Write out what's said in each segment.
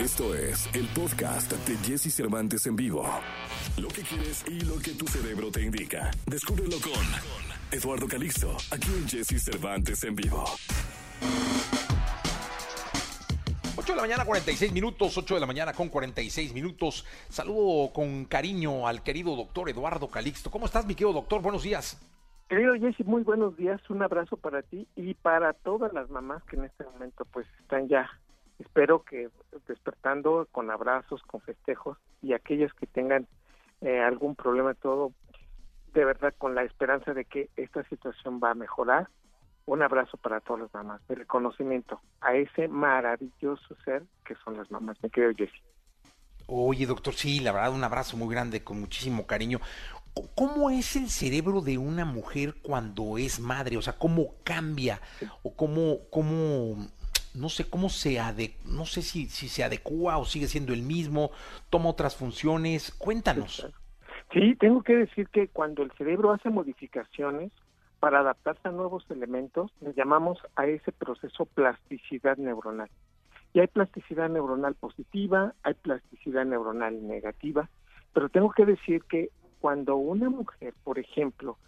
Esto es el podcast de Jesse Cervantes en vivo. Lo que quieres y lo que tu cerebro te indica. Descúbrelo con Eduardo Calixto, aquí en Jesse Cervantes en vivo. 8 de la mañana, 46 minutos, 8 de la mañana con 46 minutos. Saludo con cariño al querido doctor Eduardo Calixto. ¿Cómo estás, mi querido doctor? Buenos días. Querido Jesse, muy buenos días. Un abrazo para ti y para todas las mamás que en este momento pues están ya, espero que despertando con abrazos, con festejos y aquellas que tengan eh, algún problema todo, de verdad con la esperanza de que esta situación va a mejorar. Un abrazo para todas las mamás, de reconocimiento a ese maravilloso ser que son las mamás, me querido Jesse. Oye, doctor, sí, la verdad, un abrazo muy grande, con muchísimo cariño. ¿Cómo es el cerebro de una mujer cuando es madre? O sea, ¿cómo cambia? ¿O cómo, cómo no sé cómo se ade no sé si, si se adecua o sigue siendo el mismo, toma otras funciones? Cuéntanos. Sí, tengo que decir que cuando el cerebro hace modificaciones para adaptarse a nuevos elementos, le llamamos a ese proceso plasticidad neuronal. Y hay plasticidad neuronal positiva, hay plasticidad neuronal negativa, pero tengo que decir que cuando una mujer, por ejemplo,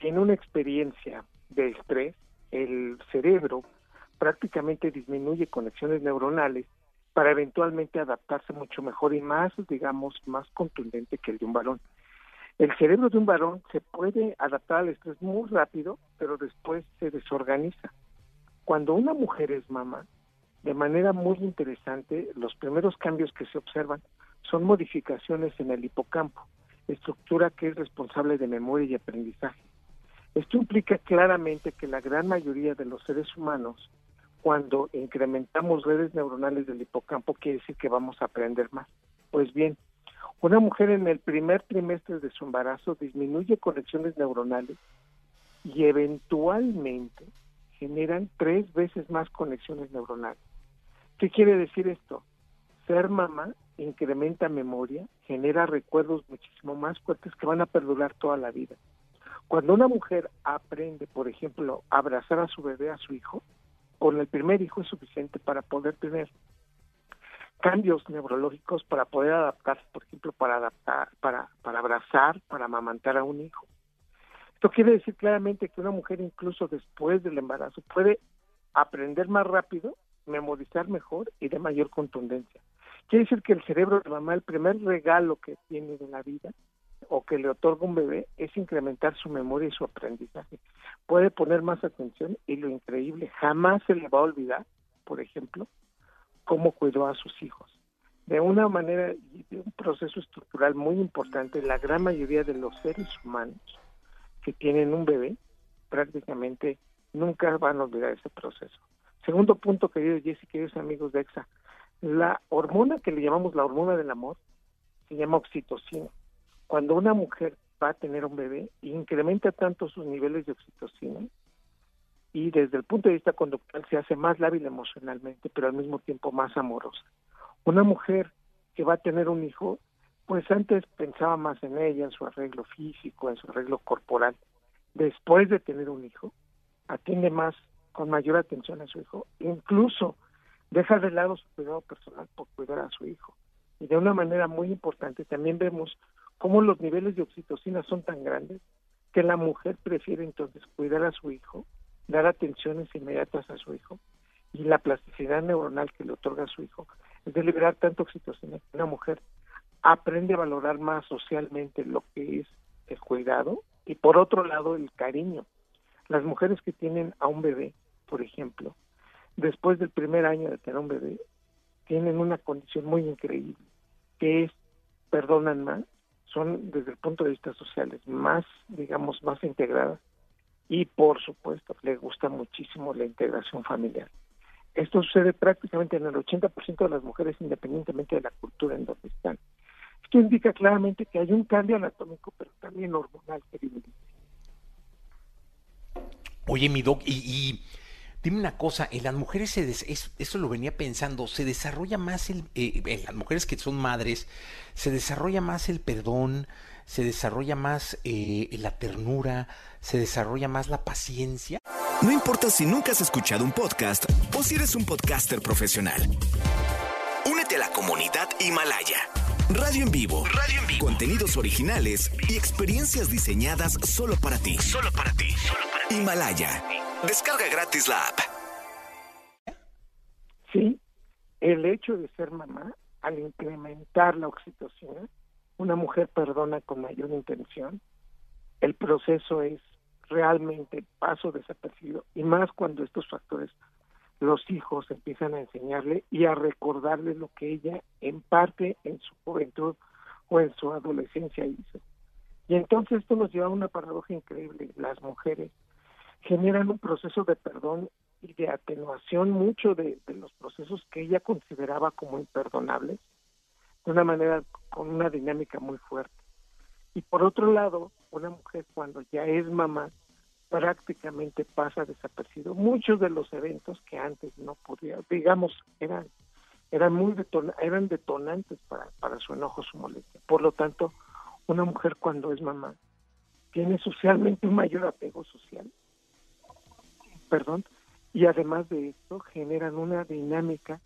tiene una experiencia de estrés, el cerebro prácticamente disminuye conexiones neuronales para eventualmente adaptarse mucho mejor y más, digamos, más contundente que el de un varón. El cerebro de un varón se puede adaptar al estrés muy rápido, pero después se desorganiza. Cuando una mujer es mamá, de manera muy interesante, los primeros cambios que se observan son modificaciones en el hipocampo estructura que es responsable de memoria y aprendizaje. Esto implica claramente que la gran mayoría de los seres humanos, cuando incrementamos redes neuronales del hipocampo, quiere decir que vamos a aprender más. Pues bien, una mujer en el primer trimestre de su embarazo disminuye conexiones neuronales y eventualmente generan tres veces más conexiones neuronales. ¿Qué quiere decir esto? Ser mamá incrementa memoria, genera recuerdos muchísimo más fuertes que van a perdurar toda la vida. Cuando una mujer aprende, por ejemplo, a abrazar a su bebé, a su hijo, con el primer hijo es suficiente para poder tener cambios neurológicos para poder adaptarse, por ejemplo, para adaptar, para, para abrazar, para amamantar a un hijo. Esto quiere decir claramente que una mujer incluso después del embarazo puede aprender más rápido, memorizar mejor y de mayor contundencia. Quiere decir que el cerebro de mamá, el primer regalo que tiene de la vida o que le otorga un bebé es incrementar su memoria y su aprendizaje. Puede poner más atención y lo increíble, jamás se le va a olvidar, por ejemplo, cómo cuidó a sus hijos. De una manera y de un proceso estructural muy importante, la gran mayoría de los seres humanos que tienen un bebé prácticamente nunca van a olvidar ese proceso. Segundo punto, queridos Jesse, queridos amigos de EXA, la hormona que le llamamos la hormona del amor se llama oxitocina. Cuando una mujer va a tener un bebé, incrementa tanto sus niveles de oxitocina y desde el punto de vista conductual se hace más lábil emocionalmente, pero al mismo tiempo más amorosa. Una mujer que va a tener un hijo, pues antes pensaba más en ella, en su arreglo físico, en su arreglo corporal. Después de tener un hijo, atiende más, con mayor atención a su hijo, incluso deja de lado su cuidado personal por cuidar a su hijo. Y de una manera muy importante también vemos cómo los niveles de oxitocina son tan grandes que la mujer prefiere entonces cuidar a su hijo, dar atenciones inmediatas a su hijo y la plasticidad neuronal que le otorga a su hijo es de liberar tanto oxitocina que una mujer aprende a valorar más socialmente lo que es el cuidado y por otro lado el cariño. Las mujeres que tienen a un bebé, por ejemplo, después del primer año de tener un bebé, tienen una condición muy increíble, que perdonan más, son desde el punto de vista social más, digamos, más integradas y por supuesto les gusta muchísimo la integración familiar. Esto sucede prácticamente en el 80% de las mujeres independientemente de la cultura en donde están. Esto indica claramente que hay un cambio anatómico, pero también hormonal, querido. Oye, mi doc, y Dime una cosa, en las mujeres, se eso lo venía pensando, se desarrolla más el, eh, en las mujeres que son madres, se desarrolla más el perdón, se desarrolla más eh, la ternura, se desarrolla más la paciencia. No importa si nunca has escuchado un podcast o si eres un podcaster profesional Únete a la comunidad Himalaya. Radio en vivo. Radio en vivo. Contenidos originales y experiencias diseñadas solo para ti. Solo para ti. Solo para ti. Himalaya. Descarga gratis la app. Sí, el hecho de ser mamá, al implementar la oxitocina, una mujer perdona con mayor intención, el proceso es realmente paso desapercibido y más cuando estos factores los hijos empiezan a enseñarle y a recordarle lo que ella en parte en su juventud o en su adolescencia hizo. Y entonces esto nos lleva a una paradoja increíble. Las mujeres generan un proceso de perdón y de atenuación mucho de, los procesos que ella consideraba como imperdonables, de una manera con una dinámica muy fuerte. Y por otro lado, una mujer cuando ya es mamá prácticamente pasa desapercibido. Muchos de los eventos que antes no podía, digamos, eran eran muy eran detonantes para, para su enojo, su molestia. Por lo tanto, una mujer cuando es mamá tiene socialmente un mayor apego social, perdón, y además de esto generan una dinámica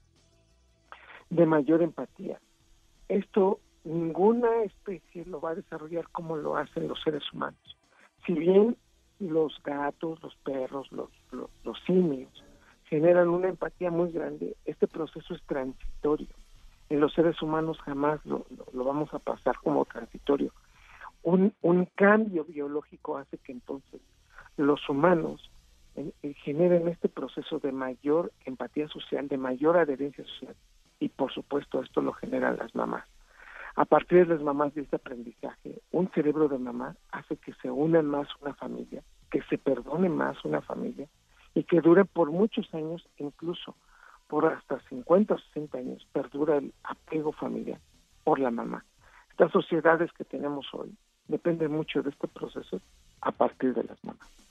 de mayor empatía. Esto ninguna especie lo va a desarrollar como lo hacen los seres humanos. Si bien los gatos, los perros, los, los, simios generan una empatía muy grande, este proceso es transitorio. En los seres humanos jamás lo, lo, vamos a pasar como transitorio. Un, un cambio biológico hace que entonces los humanos generen este proceso de mayor empatía social, de mayor adherencia social. Y por supuesto esto lo generan las mamás. A partir de las mamás de este aprendizaje, un cerebro de mamá hace que se unan más una familia, que se perdone más una familia y que dure por muchos años, incluso por hasta 50 o 60 años, perdura el apego familiar por la mamá. Estas sociedades que tenemos hoy dependen mucho de este proceso a partir de las mamás.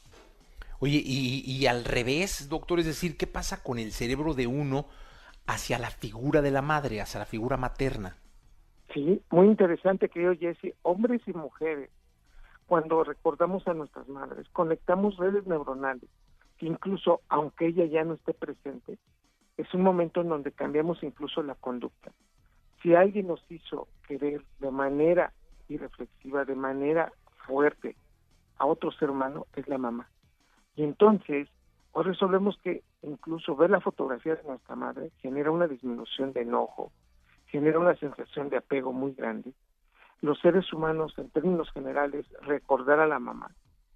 Oye, y, al revés, doctor, es decir, ¿qué pasa con el cerebro de uno hacia la figura de la madre, hacia la figura materna? Sí, muy interesante, querido Jesse. Hombres y mujeres, cuando recordamos a nuestras madres, conectamos redes neuronales, que incluso aunque ella ya no esté presente, es un momento en donde cambiamos incluso la conducta. Si alguien nos hizo querer de manera irreflexiva, de manera fuerte a otro ser humano, es la mamá. Y entonces, hoy resolvemos que incluso ver la fotografía de nuestra madre genera una disminución de enojo, genera una sensación de apego muy grande. Los seres humanos, en términos generales, recordar a la mamá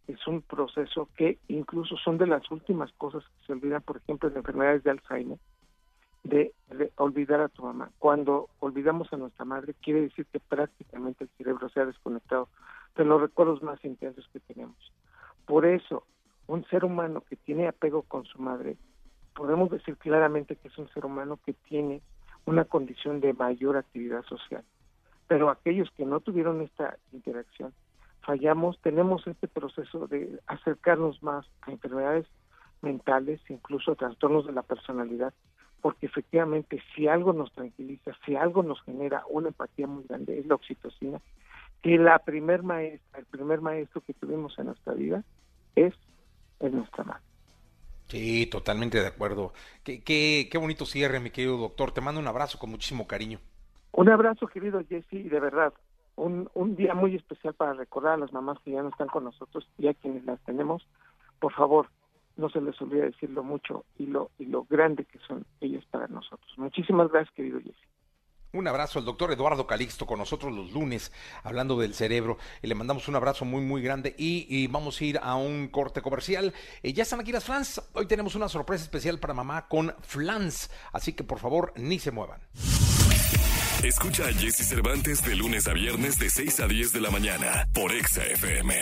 es un proceso que incluso son de las últimas cosas que se olvidan, por ejemplo, en enfermedades de Alzheimer, de, olvidar a tu mamá. Cuando olvidamos a nuestra madre, quiere decir que prácticamente el cerebro se ha desconectado de los recuerdos más intensos que tenemos. Por eso, un ser humano que tiene apego con su madre, podemos decir claramente que es un ser humano que tiene una condición de mayor actividad social. Pero aquellos que no tuvieron esta interacción, fallamos, tenemos este proceso de acercarnos más a enfermedades mentales, incluso a trastornos de la personalidad, porque efectivamente si algo nos tranquiliza, si algo nos genera una empatía muy grande, es la oxitocina, que la primer maestra, el primer maestro que tuvimos en nuestra vida es en nuestra madre. Sí, totalmente de acuerdo. Qué, qué, qué bonito cierre, mi querido doctor. Te mando un abrazo con muchísimo cariño. Un abrazo, querido Jesse, y de verdad, un, un día muy especial para recordar a las mamás que ya no están con nosotros y a quienes las tenemos. Por favor, no se les olvide decirlo mucho y lo, y lo grande que son ellas para nosotros. Muchísimas gracias, querido Jesse. Un abrazo al doctor Eduardo Calixto con nosotros los lunes hablando del cerebro. Y le mandamos un abrazo muy, muy grande y, vamos a ir a un corte comercial. Eh, ya están aquí las flans. Hoy tenemos una sorpresa especial para mamá con flans. Así que por favor, ni se muevan. Escucha a Jesse Cervantes de lunes a viernes de 6 a 10 de la mañana por Exa FM.